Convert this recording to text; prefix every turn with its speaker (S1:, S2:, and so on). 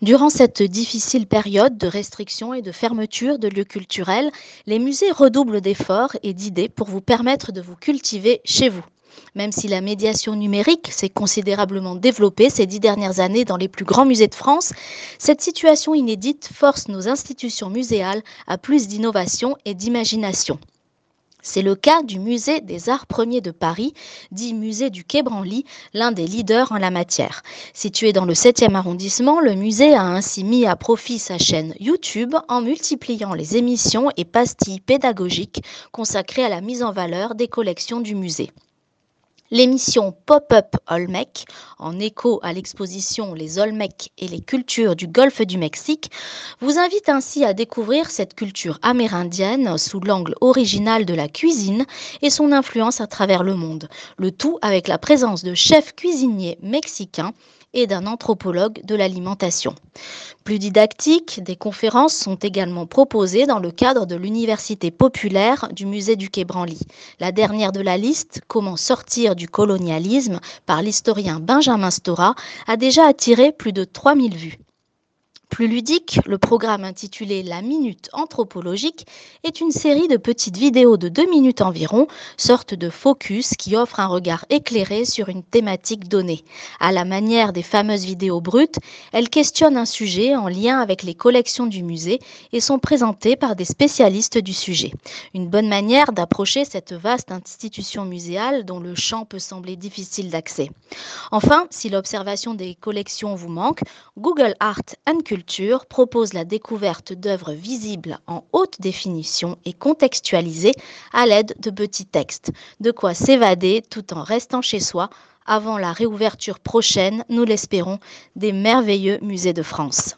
S1: Durant cette difficile période de restriction et de fermeture de lieux culturels, les musées redoublent d'efforts et d'idées pour vous permettre de vous cultiver chez vous. Même si la médiation numérique s'est considérablement développée ces dix dernières années dans les plus grands musées de France, cette situation inédite force nos institutions muséales à plus d'innovation et d'imagination. C'est le cas du musée des Arts Premiers de Paris, dit musée du Quai Branly, l'un des leaders en la matière. Situé dans le 7e arrondissement, le musée a ainsi mis à profit sa chaîne YouTube en multipliant les émissions et pastilles pédagogiques consacrées à la mise en valeur des collections du musée. L'émission Pop-up Olmec, en écho à l'exposition Les Olmecs et les cultures du golfe du Mexique, vous invite ainsi à découvrir cette culture amérindienne sous l'angle original de la cuisine et son influence à travers le monde, le tout avec la présence de chefs cuisiniers mexicains et d'un anthropologue de l'alimentation. Plus didactiques, des conférences sont également proposées dans le cadre de l'Université populaire du musée du Quai Branly. La dernière de la liste, Comment sortir du colonialisme, par l'historien Benjamin Stora, a déjà attiré plus de 3000 vues. Plus ludique, le programme intitulé La Minute anthropologique est une série de petites vidéos de deux minutes environ, sorte de focus qui offre un regard éclairé sur une thématique donnée. À la manière des fameuses vidéos brutes, elles questionnent un sujet en lien avec les collections du musée et sont présentées par des spécialistes du sujet. Une bonne manière d'approcher cette vaste institution muséale dont le champ peut sembler difficile d'accès. Enfin, si l'observation des collections vous manque, Google Art and Culture propose la découverte d'œuvres visibles en haute définition et contextualisées à l'aide de petits textes. De quoi s'évader tout en restant chez soi avant la réouverture prochaine, nous l'espérons, des merveilleux musées de France.